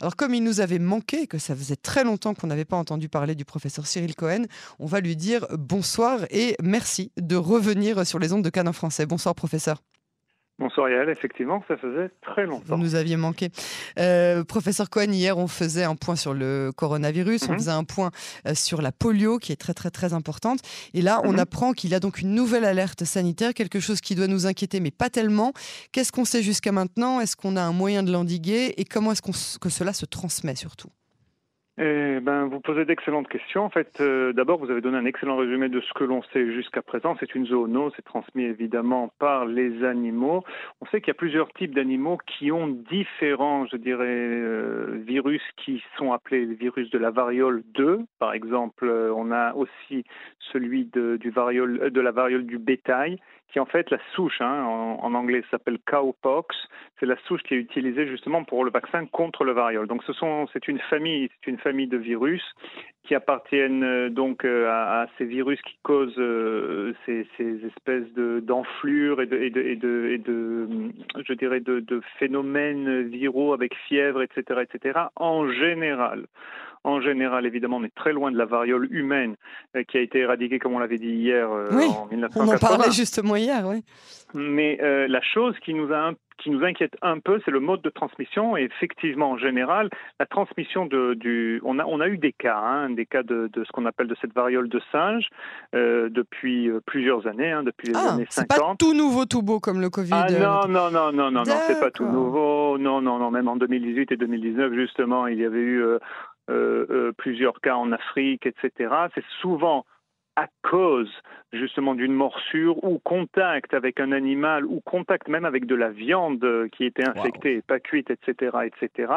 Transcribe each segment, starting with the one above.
Alors comme il nous avait manqué, que ça faisait très longtemps qu'on n'avait pas entendu parler du professeur Cyril Cohen, on va lui dire bonsoir et merci de revenir sur les ondes de Canon français. Bonsoir professeur. Bonsoir Yael, effectivement, ça faisait très longtemps. Vous nous aviez manqué. Euh, professeur Cohen, hier, on faisait un point sur le coronavirus, on mhm. faisait un point euh, sur la polio, qui est très, très, très importante. Et là, on mhm. apprend qu'il y a donc une nouvelle alerte sanitaire, quelque chose qui doit nous inquiéter, mais pas tellement. Qu'est-ce qu'on sait jusqu'à maintenant? Est-ce qu'on a un moyen de l'endiguer? Et comment est-ce que cela se transmet surtout? Eh ben, vous posez d'excellentes questions. En fait, euh, d'abord, vous avez donné un excellent résumé de ce que l'on sait jusqu'à présent. C'est une zoonose, c'est transmis évidemment par les animaux. On sait qu'il y a plusieurs types d'animaux qui ont différents, je euh, virus qui sont appelés les virus de la variole 2. Par exemple, euh, on a aussi celui de la variole du bétail qui en fait la souche, hein, en, anglais s'appelle cowpox, c'est la souche qui est utilisée justement pour le vaccin contre le variole. Donc ce sont, c'est une famille, c'est une famille de virus qui appartiennent euh, donc euh, à, ces virus qui causent euh, ces, espèces de, d'enflures et de, et de, je dirais, de phénomènes viraux avec fièvre, etc., etc. En général, en général, évidemment, on est très loin de la variole humaine euh, qui a été éradiquée, comme on l'avait dit hier, euh, en 1980. On en parlait justement hier, oui. Mais euh, la chose qui nous a qui nous inquiète un peu, c'est le mode de transmission. Et effectivement, en général, la transmission de, du, on a, on a eu des cas, hein, des cas de, de ce qu'on appelle de cette variole de singe depuis plusieurs années, hein, depuis les ah, années 50. C'est pas tout nouveau, tout beau comme le Covid. Ah non, non, non, non, non, non, c'est pas tout nouveau. Non, non, non, même en 2018 et 2019, justement, il y avait eu euh, plusieurs cas en Afrique, etc. C'est souvent à cause justement d'une morsure ou contact avec un animal ou contact même avec de la viande qui était infectée pas cuite, etc., etc.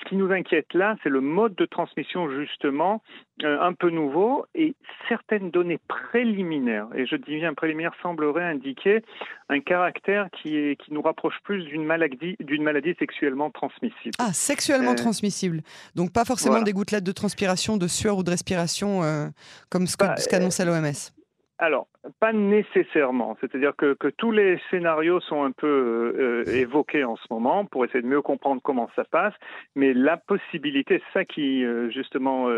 Ce qui nous inquiète là, c'est le mode de transmission justement euh, un peu nouveau et certaines données préliminaires, et je dis bien préliminaires, sembleraient indiquer un caractère qui, est, qui nous rapproche plus d'une maladie, d'une maladie sexuellement transmissible. Ah, sexuellement euh, transmissible. Donc pas forcément des gouttelettes de transpiration, de sueur ou de respiration euh, comme ce, bah, qu'annonce l'OMS. Alors, pas nécessairement. C'est-à-dire que, que, tous les scénarios sont un peu évoqués en ce moment pour essayer de mieux comprendre comment ça passe. Mais la possibilité, ça qui justement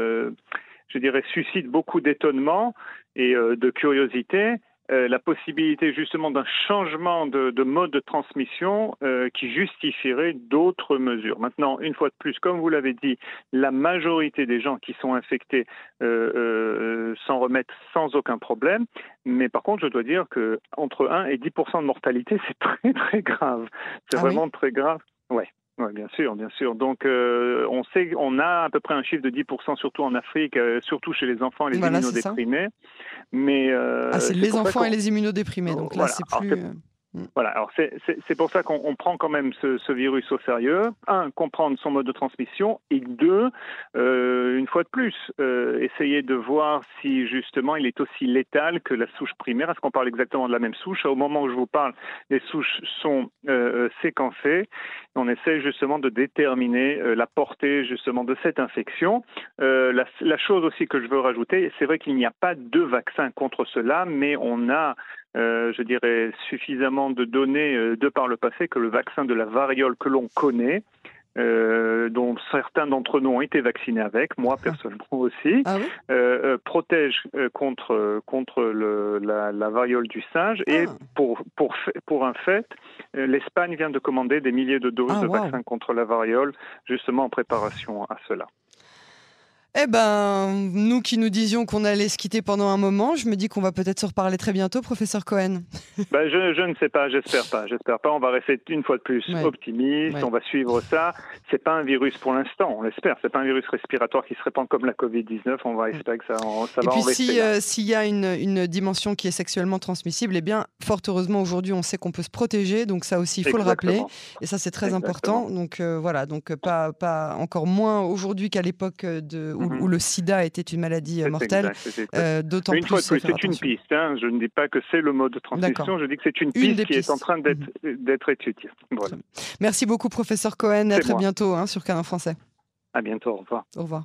je dirais, suscite beaucoup d'étonnement et euh, de curiosité. Euh, la possibilité justement d'un changement de, mode de transmission euh, qui justifierait d'autres mesures. Maintenant, une fois de plus, comme vous l'avez dit, la majorité des gens qui sont infectés s'en remettent sans aucun problème. Mais par contre, je dois dire que entre 1 et 10% de mortalité, c'est très très grave. C'est ah vraiment très grave. Ouais. Oui, bien sûr, bien sûr. Donc, euh, on sait, on a à peu près un chiffre de 10%, surtout en Afrique, euh, surtout chez les enfants et les immunodéprimés. Mais euh, ah, c'est les enfants et les immunodéprimés. Donc là, c'est plus. Mm. Voilà, alors c'est pour ça qu'on prend quand même ce, virus au sérieux. Un, comprendre son mode de transmission, et deux, euh, une fois de plus, euh, essayer de voir si justement il est aussi létal que la souche primaire. Est-ce qu'on parle exactement de la même souche? Au moment où je vous parle, les souches sont euh, séquencées. On essaie justement de déterminer la portée justement de cette infection. La, la chose aussi que je veux rajouter, c'est vrai qu'il n'y a pas de vaccin contre cela, mais on a euh, je dirais, suffisamment de données euh, de par le passé que le vaccin de la variole que l'on connaît, euh, dont certains d'entre nous ont été vaccinés avec, moi ah. personnellement aussi, ah protège contre, contre le, la, variole du singe. Et ah. pour, pour, pour un fait, l'Espagne vient de commander des milliers de doses de vaccins contre la variole, justement en préparation à cela. Eh ben, nous qui nous disions qu'on allait se quitter pendant un moment, je me dis qu'on va peut-être se reparler très bientôt, professeur Cohen. Ben, je, ne sais pas, j'espère pas, j'espère pas. On va rester une fois de plus optimiste, on va suivre ça. C'est pas un virus pour l'instant, on l'espère. C'est pas un virus respiratoire qui se répand comme la Covid-19. On va espérer que ça, ça Et va puis si, euh, s'il y a une, une, dimension qui est sexuellement transmissible, eh bien, fort heureusement aujourd'hui, on sait qu'on peut se protéger, donc ça aussi, il faut le rappeler. Et ça, c'est très important. Donc euh, voilà, donc euh, pas, pas encore moins aujourd'hui qu'à l'époque de où, mhm. le sida était une maladie euh, mortelle. Euh, d'autant plus. Fois c'est une piste. Hein. Je ne dis pas que c'est le mode de transmission. Je dis que c'est une, piste qui est en train d'être mhm. étudiée. Merci beaucoup, professeur Cohen. À très bientôt hein, sur Canin Français. À bientôt. Au revoir. Au revoir.